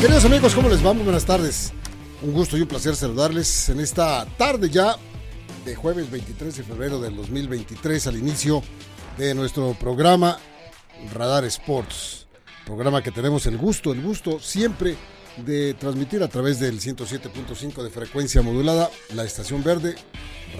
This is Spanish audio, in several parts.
Queridos amigos, ¿cómo les va? Muy buenas tardes. Un gusto y un placer saludarles en esta tarde ya de jueves 23 de febrero del 2023 al inicio de nuestro programa Radar Sports. Programa que tenemos el gusto, el gusto siempre de transmitir a través del 107.5 de frecuencia modulada, la estación verde,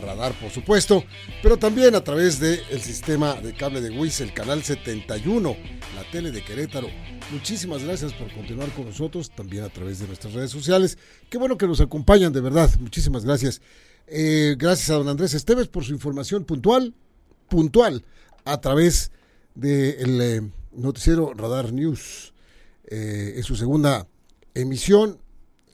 radar por supuesto, pero también a través del sistema de cable de WIS, el canal 71, la tele de Querétaro. Muchísimas gracias por continuar con nosotros, también a través de nuestras redes sociales. Qué bueno que nos acompañan, de verdad. Muchísimas gracias. Eh, gracias a don Andrés Esteves por su información puntual, puntual, a través del de eh, noticiero Radar News. Eh, en su segunda emisión,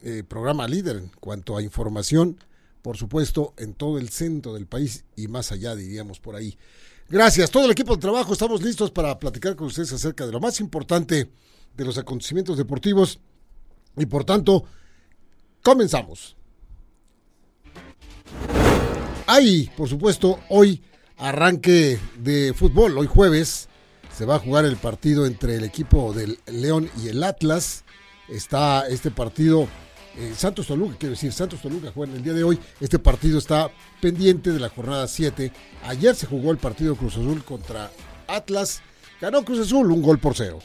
eh, programa líder en cuanto a información, por supuesto, en todo el centro del país y más allá, diríamos por ahí. Gracias, todo el equipo de trabajo, estamos listos para platicar con ustedes acerca de lo más importante de los acontecimientos deportivos y por tanto, comenzamos. Hay, por supuesto, hoy arranque de fútbol, hoy jueves se va a jugar el partido entre el equipo del León y el Atlas está este partido, eh, Santos Toluca, quiero decir, Santos Toluca juega en el día de hoy, este partido está pendiente de la jornada 7. Ayer se jugó el partido Cruz Azul contra Atlas, ganó Cruz Azul un gol por cero.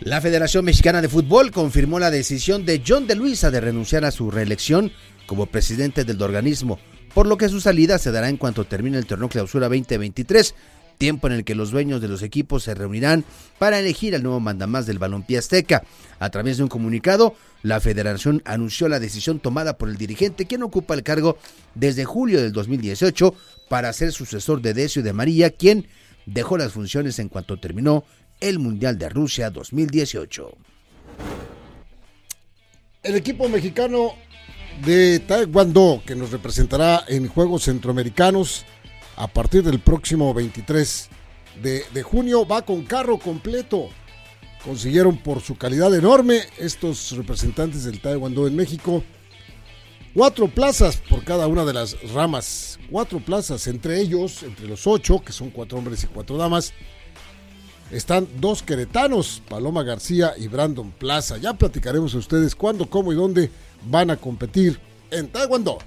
La Federación Mexicana de Fútbol confirmó la decisión de John de Luisa de renunciar a su reelección como presidente del organismo, por lo que su salida se dará en cuanto termine el torneo clausura 2023 tiempo en el que los dueños de los equipos se reunirán para elegir al nuevo mandamás del balompié azteca. A través de un comunicado, la federación anunció la decisión tomada por el dirigente, quien ocupa el cargo desde julio del 2018 para ser sucesor de Decio de María, quien dejó las funciones en cuanto terminó el Mundial de Rusia 2018. El equipo mexicano de Taekwondo, que nos representará en Juegos Centroamericanos, a partir del próximo 23 de, junio va con carro completo. Consiguieron por su calidad enorme estos representantes del Taekwondo en México cuatro plazas por cada una de las ramas. Cuatro plazas, entre ellos, entre los ocho, que son cuatro hombres y cuatro damas, están dos queretanos, Paloma García y Brandon Plaza. Ya platicaremos a ustedes cuándo, cómo y dónde van a competir en Taekwondo.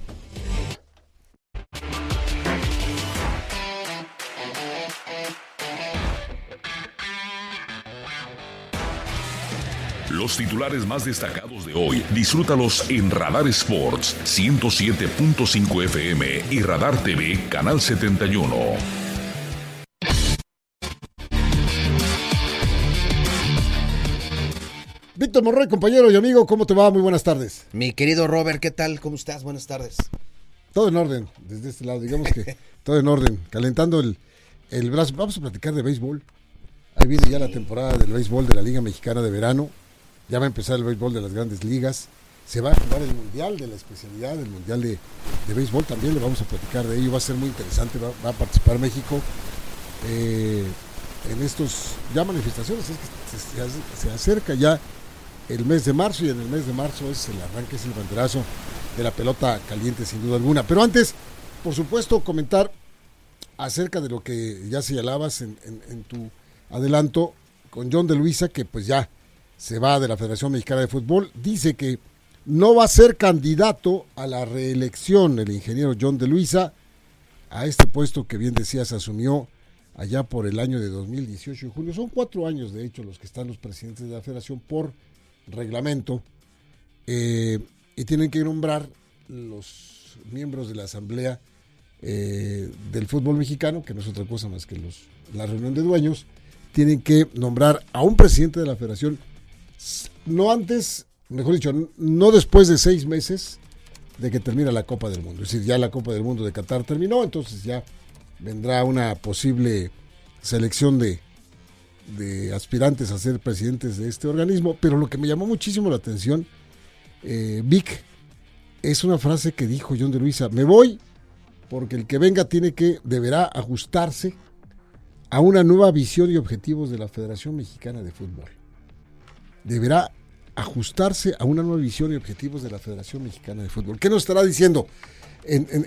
Los titulares más destacados de hoy, disfrútalos en Radar Sports 107.5 FM y Radar TV Canal 71. Víctor Morroy, compañero y amigo, ¿cómo te va? Muy buenas tardes. Mi querido Robert, ¿qué tal? ¿Cómo estás? Buenas tardes. Todo en orden, desde este lado, digamos que todo en orden, calentando el, el brazo. Vamos a platicar de béisbol. Ahí viene ya la temporada del béisbol de la Liga Mexicana de Verano. Ya va a empezar el béisbol de las grandes ligas. Se va a jugar el mundial de la especialidad, el mundial de, béisbol también. Le vamos a platicar de ello. Va a ser muy interesante. Va, a participar México eh, en estos ya manifestaciones. Es que se, se, acerca ya el mes de marzo y en el mes de marzo es el arranque, es el banderazo de la pelota caliente sin duda alguna. Pero antes, por supuesto, comentar acerca de lo que ya señalabas en, en, en tu adelanto con John de Luisa, que pues ya se va de la Federación Mexicana de Fútbol, dice que no va a ser candidato a la reelección el ingeniero John de Luisa a este puesto que bien decías asumió allá por el año de 2018 y julio. Son cuatro años, de hecho, los que están los presidentes de la federación por reglamento eh, y tienen que nombrar los miembros de la asamblea eh, del fútbol mexicano, que no es otra cosa más que la reunión de dueños, tienen que nombrar a un presidente de la federación, no antes, mejor dicho, no después de seis meses de que termina la Copa del Mundo. Es decir, ya la Copa del Mundo de Qatar terminó, entonces ya vendrá una posible selección de, aspirantes a ser presidentes de este organismo, pero lo que me llamó muchísimo la atención, eh, Vic, es una frase que dijo John de Luisa, me voy porque el que venga tiene que, deberá ajustarse a una nueva visión y objetivos de la Federación Mexicana de Fútbol. Deberá ajustarse a una nueva visión y objetivos de la Federación Mexicana de Fútbol. ¿Qué nos estará diciendo?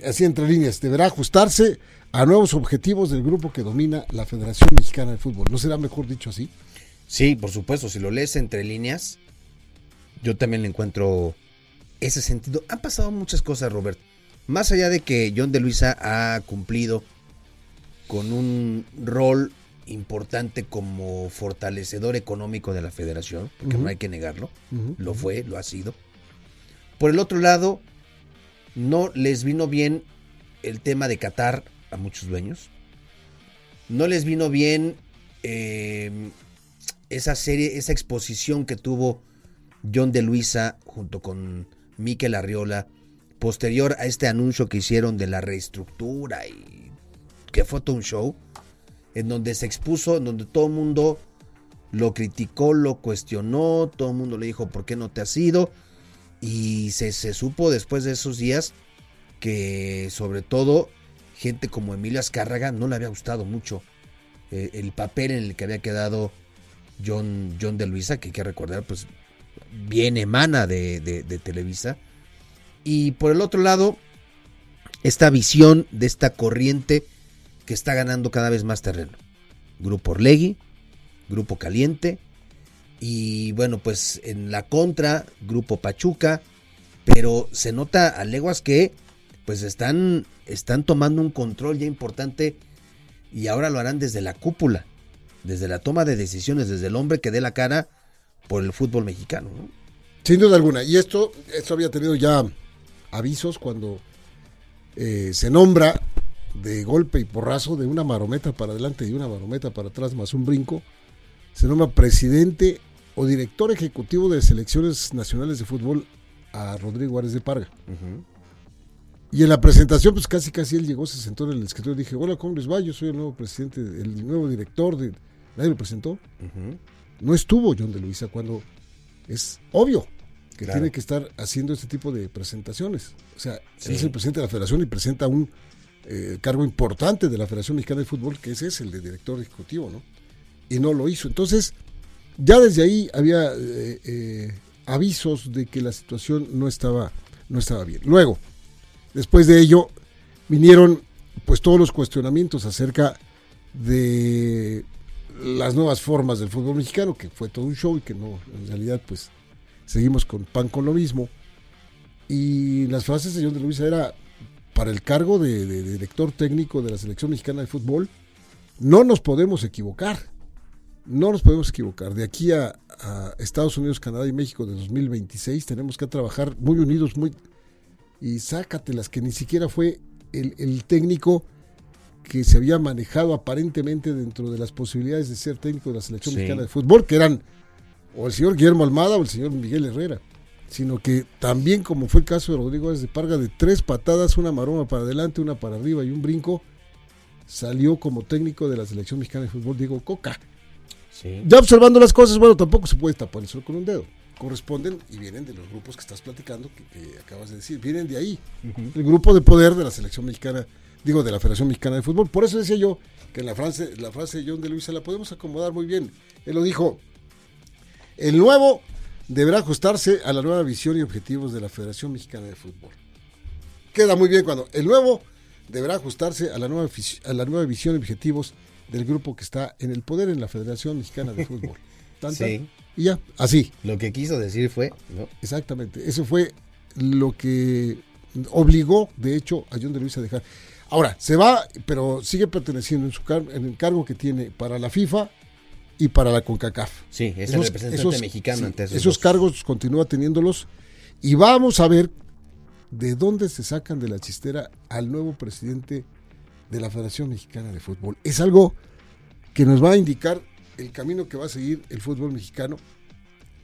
así entre líneas, deberá ajustarse a nuevos objetivos del grupo que domina la Federación Mexicana de Fútbol. ¿No será mejor dicho así? Sí, por supuesto, si lo lees entre líneas, yo también le encuentro ese sentido. Han pasado muchas cosas, Robert. Más allá de que John de Luisa ha cumplido con un rol importante como fortalecedor económico de la federación, porque no hay que negarlo, lo fue, lo ha sido. Por el otro lado, no les vino bien el tema de Qatar a muchos dueños. No les vino bien eh, esa serie, esa exposición que tuvo John de Luisa junto con Miquel Arriola posterior a este anuncio que hicieron de la reestructura y que fue todo un show en donde se expuso, en donde todo el mundo lo criticó, lo cuestionó, todo el mundo le dijo por qué no te has ido y se, supo después de esos días que sobre todo gente como Emilio Azcárraga no le había gustado mucho eh, el papel en el que había quedado John, John de Luisa, que hay que recordar, pues bien emana de, de, Televisa. Y por el otro lado, esta visión de esta corriente que está ganando cada vez más terreno. Grupo Orlegui, Grupo Caliente, y bueno, pues en la contra, Grupo Pachuca, pero se nota a leguas que pues están, están tomando un control ya importante y ahora lo harán desde la cúpula, desde la toma de decisiones, desde el hombre que dé la cara por el fútbol mexicano. Sin duda alguna, y esto, esto había tenido ya avisos cuando eh, se nombra de golpe y porrazo de una marometa para adelante y una marometa para atrás más un brinco, se nombra presidente o director ejecutivo de selecciones nacionales de fútbol a Rodrigo Árez de Parga. Y en la presentación, pues casi casi él llegó, se sentó en el escritorio y dije, hola, ¿cómo les va? Yo soy el nuevo presidente, el nuevo director de... Nadie lo presentó. No estuvo John de Luisa cuando es obvio que tiene que estar haciendo este tipo de presentaciones. O sea, él es el presidente de la federación y presenta un eh, cargo importante de la Federación Mexicana de Fútbol, que ese es el de director ejecutivo, ¿no? Y no lo hizo. Entonces, ya desde ahí había eh, eh, avisos de que la situación no estaba, no estaba bien. Luego, después de ello, vinieron pues todos los cuestionamientos acerca de las nuevas formas del fútbol mexicano, que fue todo un show y que no, en realidad pues seguimos con pan con lo mismo. Y las frases de John de Luisa era para el cargo de, director técnico de la selección mexicana de fútbol, no nos podemos equivocar. No nos podemos equivocar. De aquí a, Estados Unidos, Canadá y México de 2026 tenemos que trabajar muy unidos, muy y sácatelas que ni siquiera fue el, el técnico que se había manejado aparentemente dentro de las posibilidades de ser técnico de la selección mexicana de fútbol, que eran o el señor Guillermo Almada o el señor Miguel Herrera, sino que también como fue el caso de Rodrigo de Parga, de tres patadas, una maroma para adelante, una para arriba y un brinco, salió como técnico de la selección mexicana de fútbol Diego Coca. Ya observando las cosas, bueno, tampoco se puede tapar el sol con un dedo. Corresponden y vienen de los grupos que estás platicando, que, acabas de decir, vienen de ahí. El grupo de poder de la selección mexicana digo, de la Federación Mexicana de Fútbol. Por eso decía yo que la frase, la frase de John de Luisa la podemos acomodar muy bien. Él lo dijo, el nuevo deberá ajustarse a la nueva visión y objetivos de la Federación Mexicana de Fútbol. Queda muy bien cuando el nuevo deberá ajustarse a la nueva, a la nueva visión y objetivos del grupo que está en el poder en la Federación Mexicana de Fútbol. Sí. Y ya, así. Lo que quiso decir fue, ¿no? Exactamente. Eso fue lo que obligó, de hecho, a John de Luis a dejar. Ahora, se va, pero sigue perteneciendo en, su en el cargo que tiene para la FIFA y para la CONCACAF. Sí, es el representante mexicano ante esos, esos cargos continúa teniéndolos y vamos a ver de dónde se sacan de la chistera al nuevo presidente de la Federación Mexicana de Fútbol. Es algo que nos va a indicar el camino que va a seguir el fútbol mexicano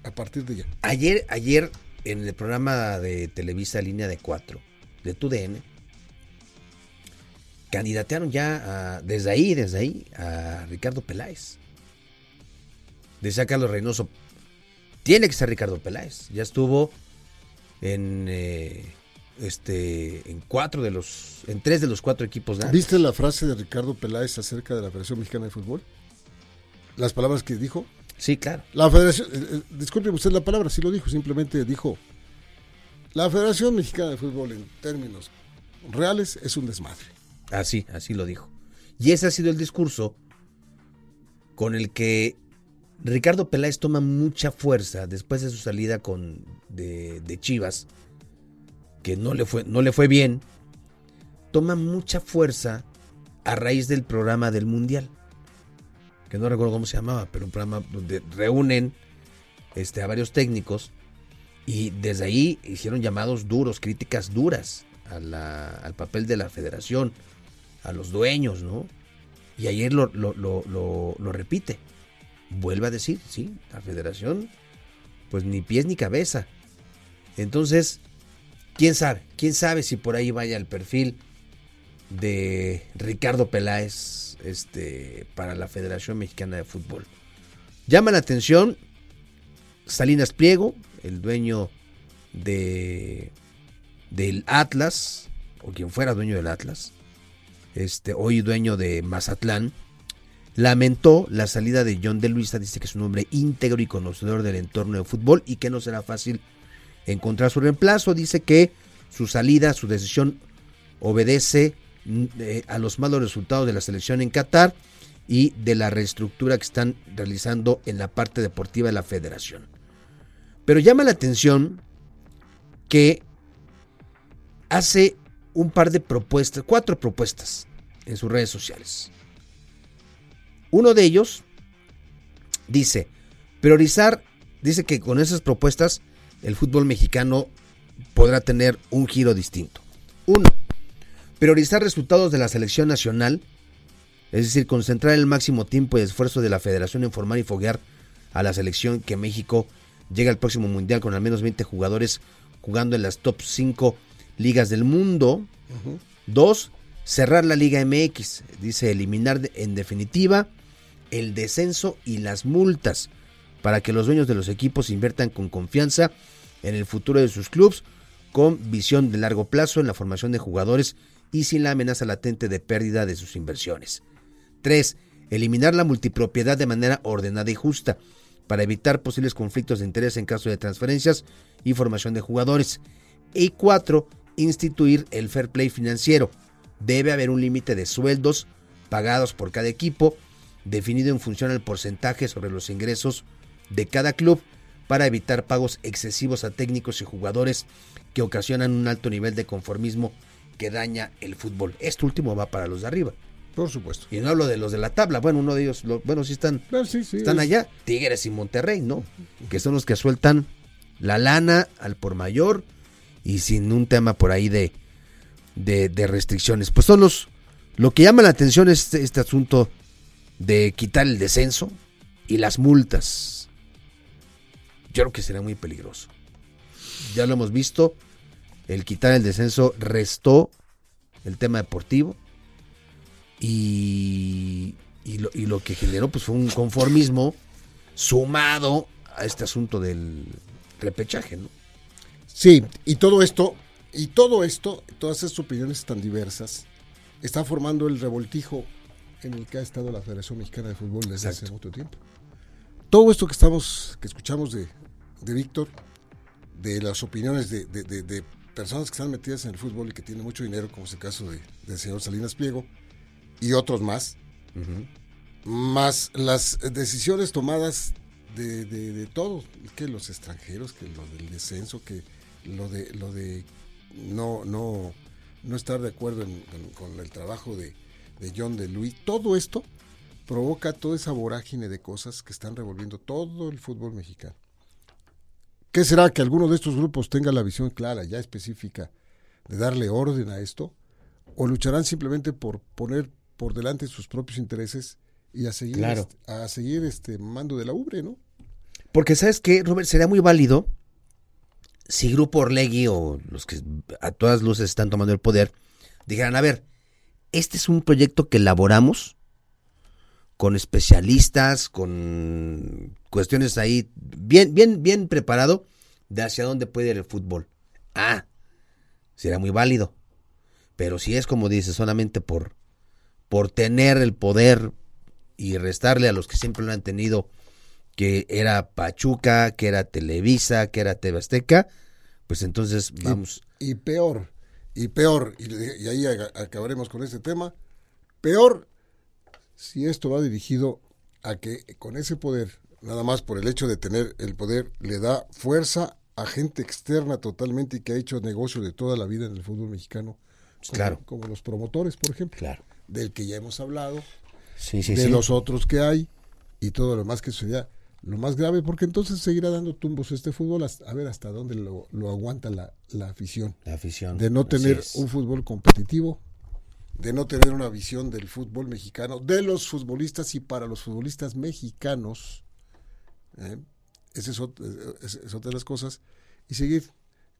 a partir de ya. Ayer, ayer en el programa de Televisa Línea de 4 de TUDN, candidatearon ya desde ahí, desde ahí, a Ricardo Peláez. Decía Carlos Reynoso, tiene que ser Ricardo Peláez. Ya estuvo en eh, este en cuatro de los en tres de los cuatro equipos ¿Viste la frase de Ricardo Peláez acerca de la Federación Mexicana de Fútbol? Las palabras que dijo. Sí, claro. La Federación, eh, eh, disculpe usted la palabra, sí lo dijo, simplemente dijo, la Federación Mexicana de Fútbol en términos reales es un desmadre. Así, así lo dijo. Y ese ha sido el discurso con el que Ricardo Peláez toma mucha fuerza después de su salida con, de, Chivas que no le fue, no le fue bien, toma mucha fuerza a raíz del programa del Mundial. Que no recuerdo cómo se llamaba, pero un programa donde reúnen este, a varios técnicos y desde ahí hicieron llamados duros, críticas duras al papel de la federación, a los dueños, ¿no? Y ayer lo, lo, lo repite. Vuelve a decir, sí, la federación, pues ni pies ni cabeza. Entonces, quién sabe, quién sabe si por ahí vaya el perfil de Ricardo Peláez este, para la Federación Mexicana de Fútbol. Llama la atención Salinas Pliego, el dueño de del Atlas, o quien fuera dueño del Atlas, este, hoy dueño de Mazatlán, lamentó la salida de John de Luisa, dice que es un hombre íntegro y conocedor del entorno de fútbol y que no será fácil encontrar su reemplazo. Dice que su salida, su decisión obedece mm, eh, a los malos resultados de la selección en Qatar y de la reestructura que están realizando en la parte deportiva de la federación. Pero llama la atención que hace un par de propuestas, cuatro propuestas en sus redes sociales. Uno de ellos dice, priorizar, dice que con esas propuestas el fútbol mexicano podrá tener un giro distinto. Uno, priorizar resultados de la selección nacional, es decir, concentrar el máximo tiempo y esfuerzo de la federación en formar y foguear a la selección que México llega al próximo mundial con al menos 20 jugadores jugando en las top 5 ligas del mundo. Dos, cerrar la Liga MX, dice eliminar en definitiva el descenso y las multas para que los dueños de los equipos inviertan con confianza en el futuro de sus clubes con visión de largo plazo en la formación de jugadores y sin la amenaza latente de pérdida de sus inversiones. 3. Eliminar la multipropiedad de manera ordenada y justa para evitar posibles conflictos de interés en caso de transferencias y formación de jugadores. Y 4. Instituir el fair play financiero. Debe haber un límite de sueldos pagados por cada equipo, definido en función al porcentaje sobre los ingresos de cada club para evitar pagos excesivos a técnicos y jugadores que ocasionan un alto nivel de conformismo que daña el fútbol. Este último va para los de arriba. Por supuesto. Y no hablo de los de la tabla. Bueno, uno de ellos, bueno, sí están, ah, están allá. Tigres y Monterrey, ¿no? Que son los que sueltan la lana al por mayor y sin un tema por ahí de, de, restricciones. Pues son los. Lo que llama la atención es este, este asunto de quitar el descenso y las multas yo creo que será muy peligroso. Ya lo hemos visto, el quitar el descenso restó el tema deportivo y, lo, que generó pues fue un conformismo sumado a este asunto del repechaje. Sí, y todo esto, y todo esto, todas estas opiniones tan diversas, está formando el revoltijo en el que ha estado la Federación Mexicana de Fútbol desde hace mucho tiempo. Todo esto que estamos, que escuchamos de, de Víctor, de las opiniones de, personas que están metidas en el fútbol y que tienen mucho dinero, como es el caso del señor Salinas Pliego, y otros más, más las decisiones tomadas de, de, de todo, que los extranjeros, que lo del descenso, que lo de lo de no no no estar de acuerdo en- con el trabajo de, de John de Luis, todo esto provoca toda esa vorágine de cosas que están revolviendo todo el fútbol mexicano. ¿Qué será que alguno de estos grupos tenga la visión clara, ya específica, de darle orden a esto? ¿O lucharán simplemente por poner por delante sus propios intereses y a seguir, Claro. este, a seguir este mando de la ubre, ¿no? Porque, ¿sabes qué, Robert? Sería muy válido si Grupo Orlegui o los que a todas luces están tomando el poder dijeran, a ver, este es un proyecto que elaboramos con especialistas, con cuestiones ahí bien, bien, bien preparado de hacia dónde puede ir el fútbol. Ah, será muy válido. Pero si es como dices, solamente por, por tener el poder y restarle a los que siempre lo han tenido, que era Pachuca, que era Televisa, que era TV Azteca, pues entonces vamos. Y peor, y peor, y, y ahí acabaremos con este tema, peor si esto va dirigido a que con ese poder, nada más por el hecho de tener el poder, le da fuerza a gente externa totalmente y que ha hecho negocio de toda la vida en el fútbol mexicano. como- Claro. Como los promotores, por ejemplo. Claro. Del que ya hemos hablado, Sí, sí, de sí. los otros que hay y todo lo demás que sería lo más grave, porque entonces seguirá dando tumbos este fútbol hasta- a ver hasta dónde lo, lo aguanta la, la afición. La afición. De no tener un fútbol competitivo, de no tener una visión del fútbol mexicano, de los futbolistas y para los futbolistas mexicanos. ¿eh? Esa eh, es- es otra de las cosas. Y seguir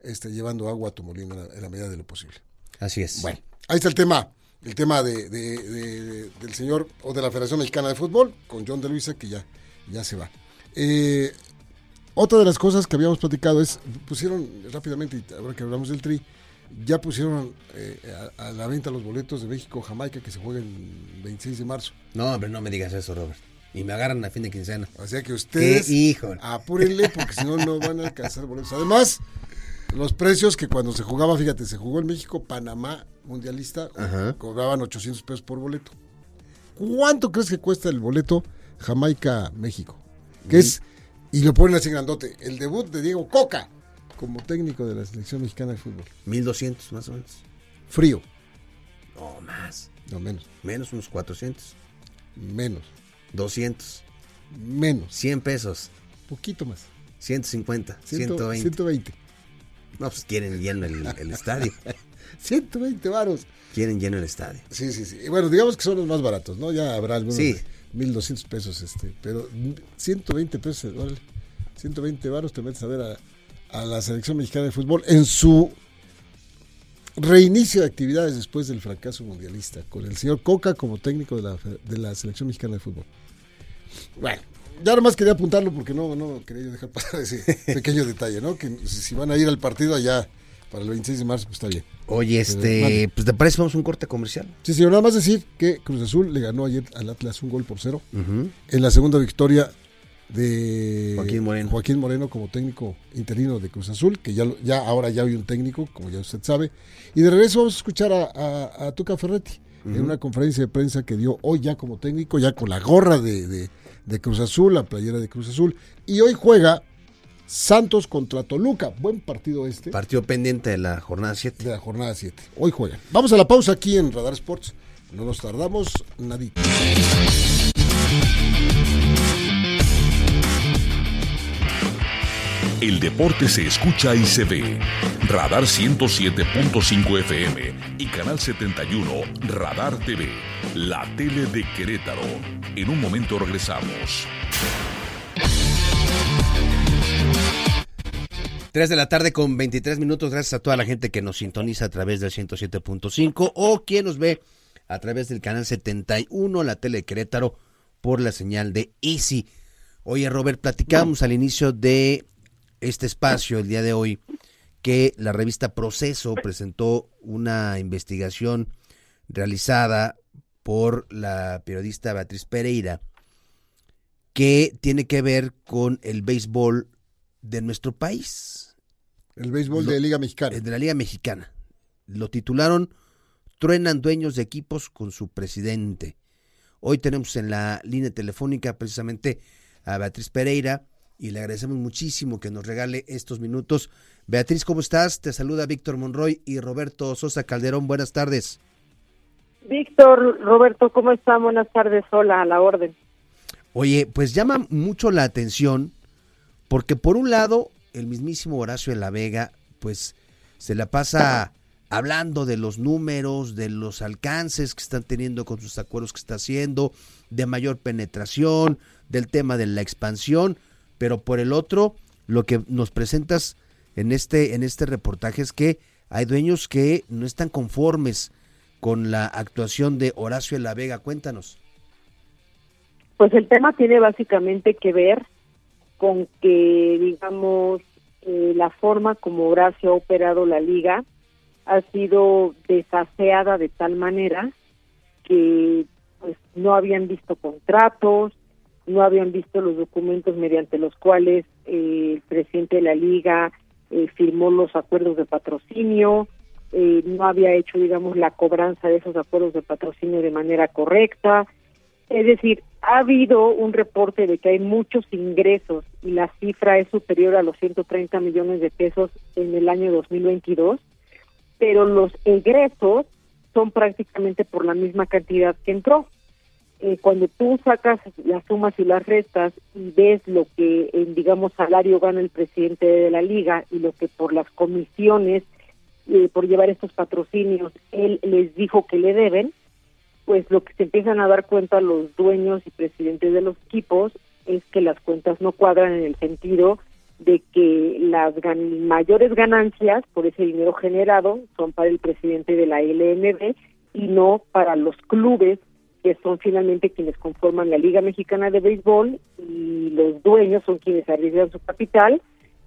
este, llevando agua a tu molino en la, en la medida de lo posible. Así es. Bueno, ahí está el tema, el tema de, de- de- del señor o de la Federación Mexicana de Fútbol con John de Luisa que ya, ya se va. Eh, otra de las cosas que habíamos platicado es, pusieron rápidamente, ahora que hablamos del tri, ya pusieron eh, a, a la venta los boletos de México-Jamaica que se juega el 26 de marzo. No, hombre, no me digas eso, Robert. Y me agarran a fin de quincena. O sea que ¿Qué ustedes hijo? apúrenle porque si no, no van a alcanzar boletos. Además, los precios que cuando se jugaba, fíjate, se jugó en México, Panamá, mundialista, Ajá. cobraban 800 pesos por boleto. ¿Cuánto crees que cuesta el boleto Jamaica-México? Que es, y lo ponen así grandote, el debut de Diego Coca como técnico de la selección mexicana de fútbol. 1200 más o menos. Frío, No, más. no menos, Menos unos 400. menos, 200. menos, 100 pesos. poquito más. 150. Ciento- 120. 120. No, pues quieren lleno el, el estadio. 120 varos. Quieren lleno el estadio. Sí, sí, sí. Bueno, digamos que son los más baratos, ¿no? Ya habrá algunos Sí. de 1200 pesos, este, pero 120 pesos, órale. 120 varos te metes a ver a, a la selección mexicana de fútbol en su reinicio de actividades después del fracaso mundialista, con el señor Coca como técnico de la, de la selección mexicana de fútbol. Bueno, ya nomás quería apuntarlo porque no, no quería yo dejar pasar ese pequeño detalle, ¿no? Que si van a ir al partido allá para el 26 de marzo, pues está bien. Oye, este, pues te parece vamos a un corte comercial. Sí, señor, nada más decir que Cruz Azul le ganó ayer al Atlas un gol por cero. En la segunda victoria de Joaquín Moreno. Joaquín Moreno como técnico interino de Cruz Azul, que ya, ya ahora ya hay un técnico, como ya usted sabe. Y de regreso vamos a escuchar a, a- a Tuca Ferretti en una conferencia de prensa que dio hoy ya como técnico, ya con la gorra de, de- de Cruz Azul, la playera de Cruz Azul. Y hoy juega Santos contra Toluca. Buen partido este Partido pendiente de la jornada 7. de la jornada 7. Hoy juegan. Vamos a la pausa aquí en Radar Sports. No nos tardamos nadita. El deporte se escucha y se ve. Radar 107.5 FM y Canal 71 Radar TV. La tele de Querétaro. En un momento regresamos. 3 de la tarde con 23 minutos. Gracias a toda la gente que nos sintoniza a través del 107.5 o quien nos ve a través del canal 71, la tele de Querétaro, por la señal de Easy. Oye, Robert, platicábamos al inicio de este espacio el día de hoy que la revista Proceso presentó una investigación realizada por la periodista Beatriz Pereira que tiene que ver con el béisbol de nuestro país, El béisbol Lo- de Liga Mexicana. de la Liga Mexicana. Lo titularon Truenan dueños de equipos con su presidente. Hoy tenemos en la línea telefónica precisamente a Beatriz Pereira y le agradecemos muchísimo que nos regale estos minutos. Beatriz, ¿cómo estás? Te saluda Víctor Monroy y Roberto Sosa Calderón. Buenas tardes. Víctor, Roberto, ¿cómo están? Buenas tardes. Hola, a la orden. Oye, pues llama mucho la atención porque por un lado, el mismísimo Horacio de la Vega, pues se la pasa hablando de los números, de los alcances que están teniendo con sus acuerdos que está haciendo, de mayor penetración, del tema de la expansión, pero por el otro, lo que nos presentas en este, en este reportaje es que hay dueños que no están conformes con la actuación de Horacio de la Vega. Cuéntanos. Pues el tema tiene básicamente que ver con que, digamos, eh, la forma como Horacio ha operado la liga ha sido desaseada de tal manera que pues no habían visto contratos, no habían visto los documentos mediante los cuales eh, el presidente de la liga eh, firmó los acuerdos de patrocinio, eh, no había hecho, digamos, la cobranza de esos acuerdos de patrocinio de manera correcta. Es decir, ha habido un reporte de que hay muchos ingresos y la cifra es superior a los 130 millones de pesos en el año 2022 pero los egresos son prácticamente por la misma cantidad que entró. Eh, cuando tú sacas las sumas y las restas y ves lo que en, digamos, salario gana el presidente de la liga y lo que por las comisiones, eh, por llevar estos patrocinios, él les dijo que le deben, pues lo que se empiezan a dar cuenta los dueños y presidentes de los equipos es que las cuentas no cuadran en el sentido de que las mayores ganancias por ese dinero generado son para el presidente de la LNB y no para los clubes que son finalmente quienes conforman la Liga Mexicana de Béisbol y los dueños son quienes arriesgan su capital,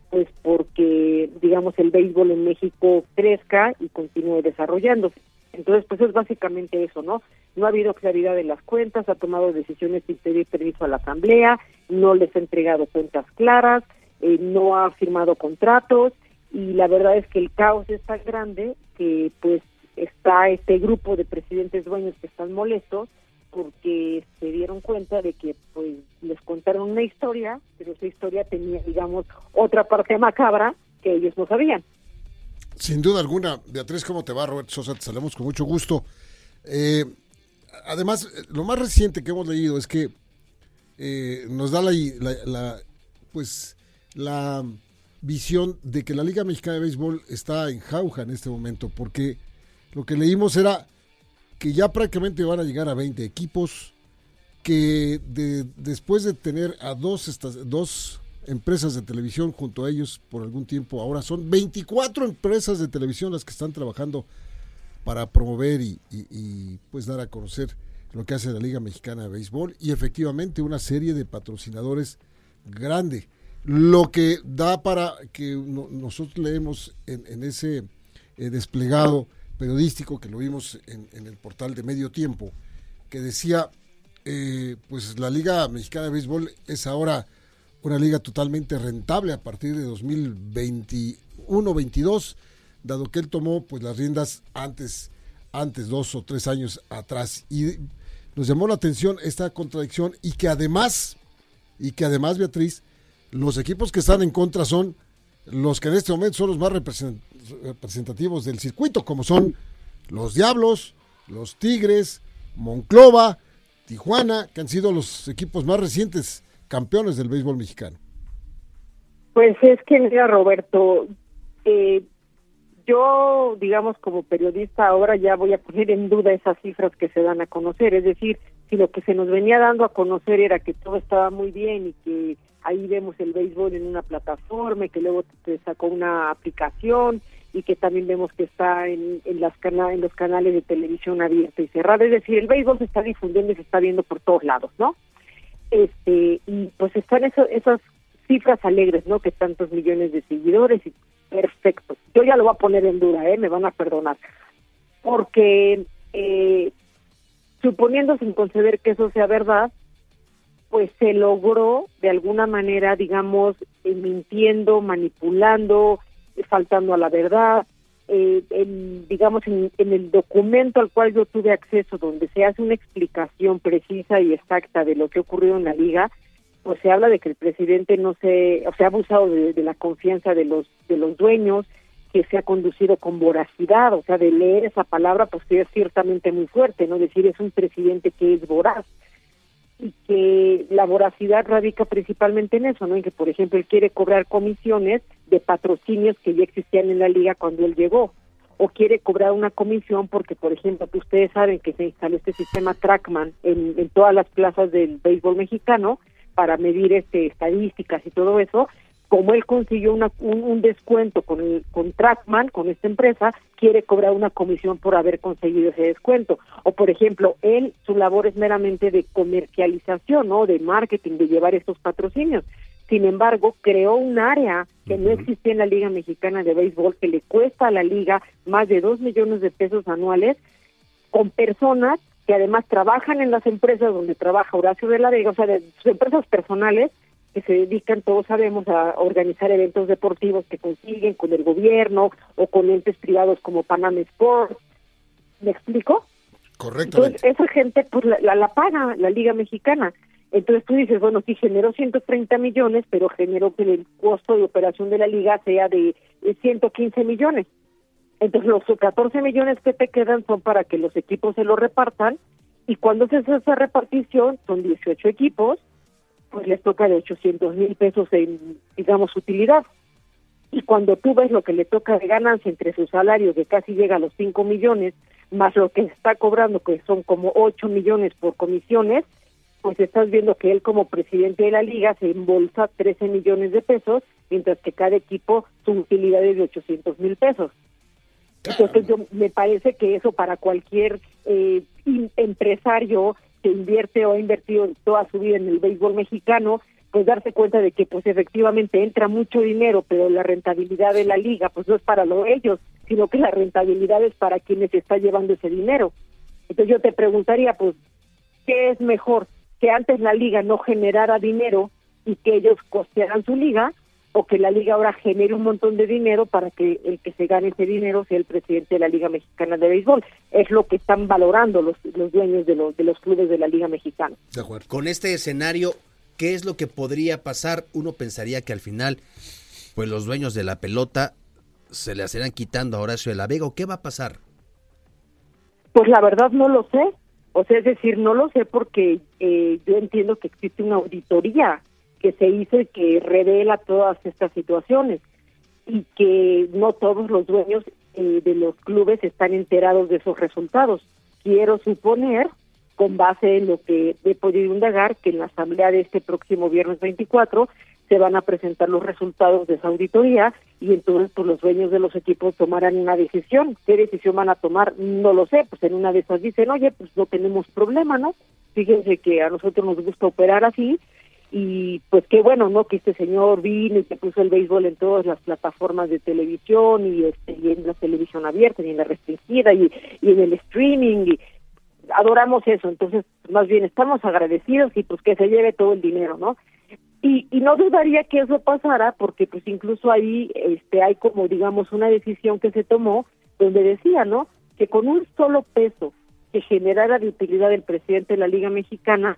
pues porque, digamos, el béisbol en México crezca y continúe desarrollándose. Entonces, pues es básicamente eso, ¿no? No ha habido claridad en las cuentas, ha tomado decisiones sin pedir permiso a la Asamblea, no les ha entregado cuentas claras, eh, no ha firmado contratos y la verdad es que el caos es tan grande que pues está este grupo de presidentes dueños que están molestos porque se dieron cuenta de que pues les contaron una historia, pero esa historia tenía digamos otra parte macabra que ellos no sabían. Sin duda alguna, Beatriz, ¿cómo te va? Robert Sosa, te saludamos con mucho gusto. Eh, además, lo más reciente que hemos leído es que eh, nos da la, la, pues la visión de que la Liga Mexicana de Béisbol está en jauja en este momento, porque lo que leímos era que ya prácticamente van a llegar a 20 equipos, que después de tener a dos, estas, dos empresas de televisión junto a ellos por algún tiempo, ahora son 24 empresas de televisión las que están trabajando para promover y, pues dar a conocer lo que hace la Liga Mexicana de Béisbol y efectivamente una serie de patrocinadores grande. Lo que da para que nosotros leemos en, ese eh, desplegado periodístico que lo vimos en, el portal de Medio Tiempo, que decía, eh, pues la Liga Mexicana de Béisbol es ahora una liga totalmente rentable a partir de 2021-22, dado que él tomó pues las riendas antes, antes, dos o tres años atrás. Y nos llamó la atención esta contradicción y que además, y que además, Beatriz, los equipos que están en contra son los que en este momento son los más representativos del circuito, como son los Diablos, los Tigres, Monclova, Tijuana, que han sido los equipos más recientes campeones del béisbol mexicano. Pues es que, mira, Roberto, eh, yo, digamos, como periodista, ahora ya voy a poner en duda esas cifras que se dan a conocer. Es decir, si lo que se nos venía dando a conocer era que todo estaba muy bien y que ahí vemos el béisbol en una plataforma, que luego te sacó una aplicación y que también vemos que está en, las en los canales de televisión abierta y cerrada. Es decir, el béisbol se está difundiendo y se está viendo por todos lados, ¿no? Este, y pues están esas cifras alegres, ¿no? Que tantos millones de seguidores y perfecto. Yo ya lo voy a poner en duda, ¿eh? Me van a perdonar. Porque eh, suponiendo sin conceder que eso sea verdad, pues se logró de alguna manera, digamos, eh, mintiendo, manipulando, eh, faltando a la verdad. Eh, digamos, en, el documento al cual yo tuve acceso, donde se hace una explicación precisa y exacta de lo que ocurrió en la liga, pues se habla de que el presidente no se, o sea, ha abusado de, de, la confianza de los de los dueños, que se ha conducido con voracidad, o sea, de leer esa palabra, pues es ciertamente muy fuerte, ¿no? Decir es un presidente que es voraz y que la voracidad radica principalmente en eso, ¿no? En que, por ejemplo, él quiere cobrar comisiones de patrocinios que ya existían en la liga cuando él llegó, o quiere cobrar una comisión porque, por ejemplo, que ustedes saben que se instaló este sistema Trackman en, en todas las plazas del béisbol mexicano, para medir este estadísticas y todo eso, como él consiguió una, un, descuento con el con Trackman, con esta empresa, quiere cobrar una comisión por haber conseguido ese descuento. O por ejemplo, él su labor es meramente de comercialización, ¿no? De marketing, de llevar estos patrocinios. Sin embargo, creó un área que no existía en la Liga Mexicana de Béisbol, que le cuesta a la liga más de dos millones de pesos anuales, con personas que además trabajan en las empresas donde trabaja Horacio de la Vega, o sea, de sus empresas personales que se dedican, todos sabemos, a organizar eventos deportivos que consiguen con el gobierno o con entes privados como Panama Sports. ¿Me explico? Correcto. Entonces, esa gente pues la, la, paga la Liga Mexicana. Entonces tú dices, bueno, sí generó 130 millones, pero generó que el costo de operación de la liga sea de 115 millones. Entonces los 14 millones que te quedan son para que los equipos se lo repartan y cuando se hace esa repartición, son 18 equipos, pues les toca de 800 mil pesos en, digamos, utilidad. Y cuando tú ves lo que le toca de ganancia entre sus salarios, que casi llega a los 5 millones, más lo que está cobrando, que son como 8 millones por comisiones, pues estás viendo que él como presidente de la liga se embolsa 13 millones de pesos, mientras que cada equipo su utilidad es de 800 mil pesos. Entonces yo me parece que eso para cualquier eh, empresario que invierte o ha invertido toda su vida en el béisbol mexicano, pues darse cuenta de que pues efectivamente entra mucho dinero, pero la rentabilidad de la liga pues no es para lo ellos, sino que la rentabilidad es para quienes está llevando ese dinero. Entonces yo te preguntaría pues ¿qué es mejor? Que antes la liga no generara dinero y que ellos costearan su liga o que la liga ahora genere un montón de dinero para que el que se gane ese dinero sea el presidente de la Liga Mexicana de Béisbol. Es lo que están valorando los, los dueños de los, de los clubes de la Liga Mexicana. De acuerdo. Con este escenario, ¿qué es lo que podría pasar? Uno pensaría que al final, pues los dueños de la pelota se le hacerán quitando a Horacio de la Vega. ¿O qué va a pasar? Pues la verdad no lo sé. O sea, es decir, no lo sé porque eh, yo entiendo que existe una auditoría que se hizo y que revela todas estas situaciones y que no todos los dueños eh, de los clubes están enterados de esos resultados. Quiero suponer, con base en lo que he podido indagar, que en la asamblea de este próximo viernes 24 se van a presentar los resultados de esa auditoría y entonces pues los dueños de los equipos tomarán una decisión. ¿Qué decisión van a tomar? No lo sé, pues en una de esas dicen, oye, pues no tenemos problema, ¿no? Fíjense que a nosotros nos gusta operar así y pues qué bueno no que este señor vino y que puso el béisbol en todas las plataformas de televisión y, este, y en la televisión abierta y en la restringida y, y en el streaming y adoramos eso. Entonces más bien estamos agradecidos y pues que se lleve todo el dinero no y, y no dudaría que eso pasara porque pues incluso ahí este hay como digamos una decisión que se tomó donde decía no que con un solo peso que generara de utilidad el presidente de la Liga Mexicana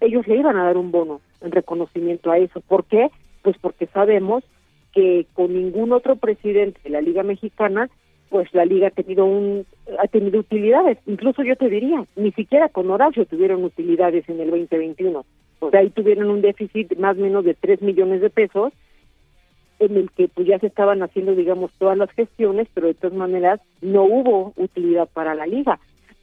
ellos le iban a dar un bono en reconocimiento a eso. ¿Por qué? Pues porque sabemos que con ningún otro presidente de la Liga Mexicana, pues la Liga ha tenido un ha tenido utilidades. Incluso yo te diría, ni siquiera con Horacio tuvieron utilidades en el 2021. O sea, ahí tuvieron un déficit más o menos de 3 millones de pesos en el que pues ya se estaban haciendo digamos todas las gestiones, pero de todas maneras no hubo utilidad para la liga.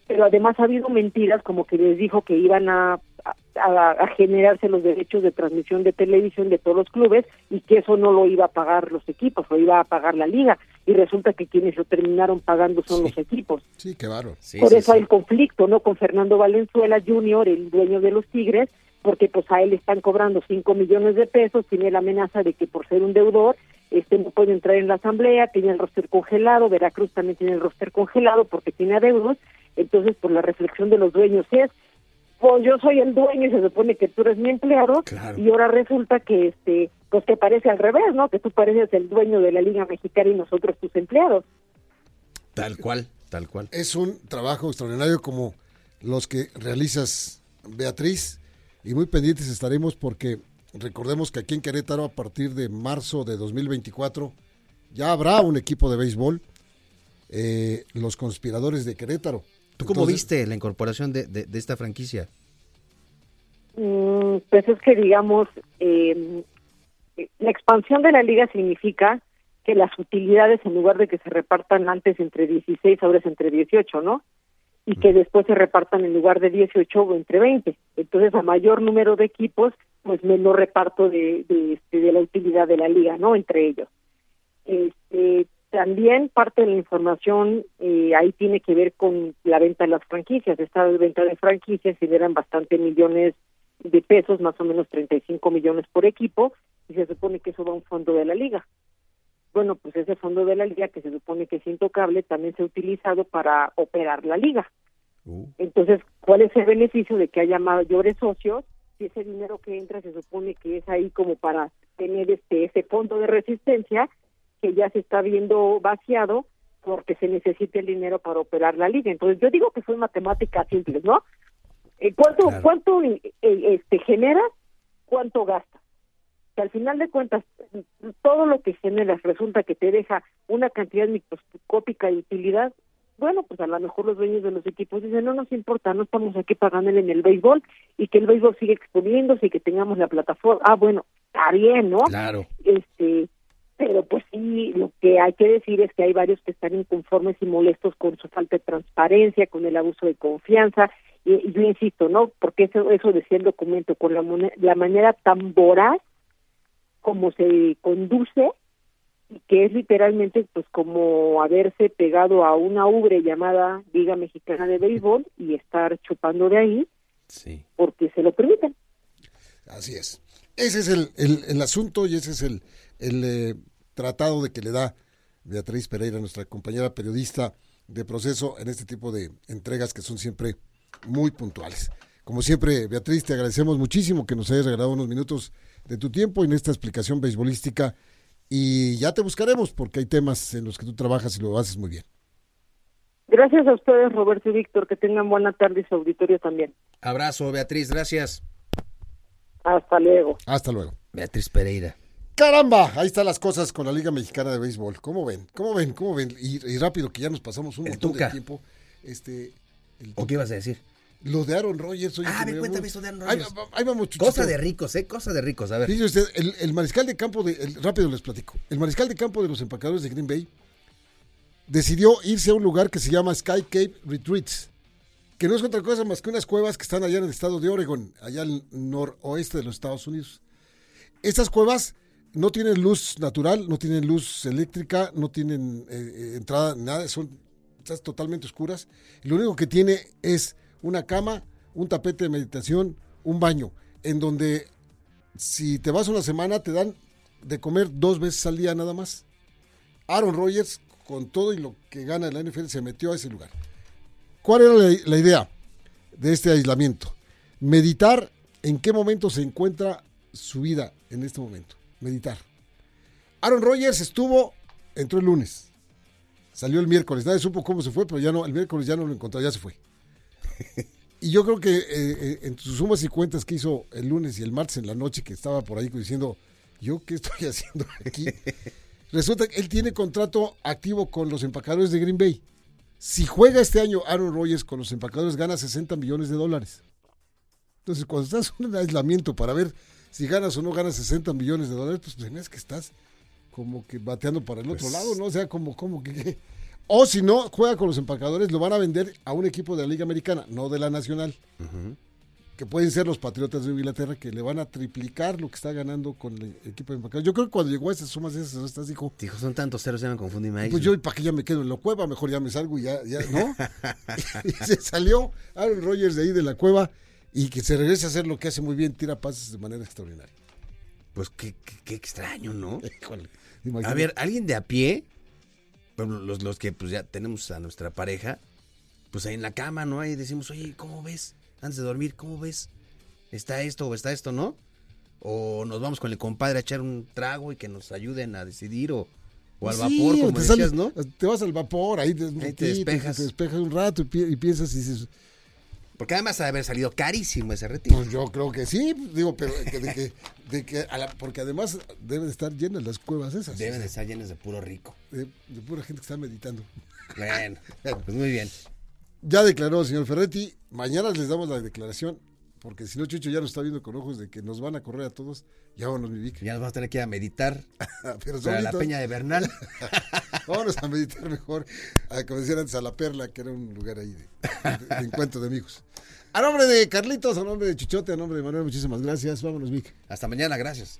Pero además ha habido mentiras como que les dijo que iban a a, generarse los derechos de transmisión de televisión de todos los clubes y que eso no lo iba a pagar los equipos, lo iba a pagar la liga y resulta que quienes lo terminaron pagando son los equipos. Sí, qué baro. Por eso hay el conflicto, ¿no? Con Fernando Valenzuela Jr., el dueño de los Tigres, porque pues a él están cobrando 5 millones de pesos, tiene la amenaza de que por ser un deudor este no puede entrar en la asamblea, tiene el roster congelado, Veracruz también tiene el roster congelado porque tiene adeudos, entonces por pues, la reflexión de los dueños es pues yo soy el dueño y se supone que tú eres mi empleado y ahora resulta que este pues te parece al revés, ¿no? Que tú pareces el dueño de la Liga Mexicana y nosotros tus empleados. Tal cual, tal cual. Es un trabajo extraordinario como los que realizas Beatriz y muy pendientes estaremos porque recordemos que aquí en Querétaro a partir de marzo de 2024 ya habrá un equipo de béisbol, eh, los conspiradores de Querétaro. ¿Tú cómo viste la incorporación de, de, esta franquicia? Mm, pues es que digamos, eh, la expansión de la liga significa que las utilidades en lugar de que se repartan antes entre 16, ahora es entre 18, ¿no? Y que después se repartan en lugar de 18 o entre 20. Entonces, a mayor número de equipos, pues menor reparto de, de, este, de la utilidad de la liga, ¿no? Entre ellos. Este, también parte de la información eh, ahí tiene que ver con la venta de las franquicias. Esta venta de franquicias generan bastante millones de pesos, más o menos 35 millones por equipo, y se supone que eso va a un fondo de la liga. Bueno, pues ese fondo de la liga, que se supone que es intocable, también se ha utilizado para operar la liga. Uh. Entonces, ¿cuál es el beneficio de que haya mayores socios? Si ese dinero que entra se supone que es ahí como para tener este ese fondo de resistencia que ya se está viendo vaciado porque se necesita el dinero para operar la liga. Entonces, yo digo que son matemáticas simples, ¿no? Eh, ¿Cuánto cuánto eh, este genera? ¿Cuánto gasta? que al final de cuentas todo lo que generas resulta que te deja una cantidad microscópica de utilidad, bueno, pues a lo mejor los dueños de los equipos dicen, no nos importa, no estamos aquí pagándole en el béisbol y que el béisbol sigue exponiéndose y que tengamos la plataforma. Ah, bueno, está bien, ¿no? Claro. Este, pero pues sí, lo que hay que decir es que hay varios que están inconformes y molestos con su falta de transparencia, con el abuso de confianza, y, yo insisto, ¿no? Porque eso, eso decía el documento, con la, la manera tan voraz como se conduce y que es literalmente pues como haberse pegado a una ubre llamada Liga Mexicana de Béisbol y estar chupando de ahí sí. porque se lo permiten. Así es. Ese es el, el, asunto y ese es el, el eh, tratado de que le da Beatriz Pereira, nuestra compañera periodista de proceso, en este tipo de entregas que son siempre muy puntuales. Como siempre, Beatriz, te agradecemos muchísimo que nos hayas regalado unos minutos de tu tiempo en esta explicación beisbolística y ya te buscaremos porque hay temas en los que tú trabajas y lo haces muy bien. Gracias a ustedes, Roberto y Víctor. Que tengan buena tarde y su auditorio también. Abrazo, Beatriz. Gracias. Hasta luego. Hasta luego. Beatriz Pereira. Caramba, ahí están las cosas con la Liga Mexicana de Béisbol. ¿Cómo ven? ¿Cómo ven? ¿Cómo ven? Y, rápido que ya nos pasamos un montón de tiempo. Este, ¿O qué ibas a decir? Lo de Aaron Rodgers. ah, me cuéntame eso de Aaron Rodgers. Ahí, vamos, Cosa de ricos, ¿eh? Cosa de ricos, a ver. Dice usted, el, mariscal de campo, de, rápido les platico. El mariscal de campo de los empacadores de Green Bay decidió irse a un lugar que se llama Sky Cape Retreats, que no es otra cosa más que unas cuevas que están allá en el estado de Oregon, allá al noroeste de los Estados Unidos. Estas cuevas no tienen luz natural, no tienen luz eléctrica, no tienen eh, eh, entrada, nada, son totalmente oscuras. Lo único que tiene es una cama, un tapete de meditación, un baño, en donde si te vas una semana te dan de comer dos veces al día nada más. Aaron Rodgers, con todo y lo que gana en la NFL, se metió a ese lugar. ¿Cuál era la, idea de este aislamiento? Meditar en qué momento se encuentra su vida en este momento. Meditar. Aaron Rodgers estuvo, entró el lunes, salió el miércoles, nadie supo cómo se fue, pero ya no, el miércoles ya no lo encontró, ya se fue. Y yo creo que eh, eh, en sus sumas y cuentas que hizo el lunes y el martes en la noche, que estaba por ahí diciendo, ¿yo qué estoy haciendo aquí? Resulta que él tiene contrato activo con los empacadores de Green Bay. Si juega este año Aaron Rodgers con los empacadores, gana 60 millones de dólares. Entonces, cuando estás en un aislamiento para ver si ganas o no ganas 60 millones de dólares, pues es que estás como que bateando para el otro pues lado, ¿no? O sea, como, como que o si no, juega con los empacadores, lo van a vender a un equipo de la Liga Americana, no de la Nacional. Que pueden ser los Patriotas de Inglaterra, que le van a triplicar lo que está ganando con el equipo de empacadores. Yo creo que cuando llegó a esas sumas, esas estas dijo. Dijo, son tantos ceros, ya me confundí. Pues yo, ¿para qué ya me quedo en la cueva? Mejor ya me salgo y ya, ya ¿no? y se salió Aaron Rodgers de ahí de la cueva y que se regrese a hacer lo que hace muy bien, tira pases de manera extraordinaria. Pues qué, qué, extraño, ¿no? a ver, alguien de a pie los, los que pues ya tenemos a nuestra pareja, pues ahí en la cama, ¿no? Ahí decimos, oye, ¿cómo ves? Antes de dormir, ¿cómo ves? ¿Está esto o está esto, no? O nos vamos con el compadre a echar un trago y que nos ayuden a decidir o, o al vapor, como te decías, ¿no? Te vas al vapor, ahí te, despejas. Te, despejas un rato y, piensas y dices... Porque además ha de haber salido carísimo ese retiro. Pues yo creo que sí, digo, pero que- de que, de que a la- porque además deben estar llenas las cuevas esas. Deben de estar llenos de puro rico. de, de pura gente que está meditando. Bueno, pues muy bien. Ya declaró, señor Ferretti. Mañana les damos la declaración, porque si no, Chucho ya nos está viendo con ojos de que nos van a correr a todos. Ya vámonos, mi Vic. Ya nos vamos a tener que ir a meditar Pero para la peña de Bernal. Vámonos a meditar mejor, a, como decían antes, a La Perla, que era un lugar ahí de, de- de encuentro de amigos. A nombre de Carlitos, a nombre de Chichote, a nombre de Manuel, muchísimas gracias. Vámonos, Vic. Hasta mañana, gracias.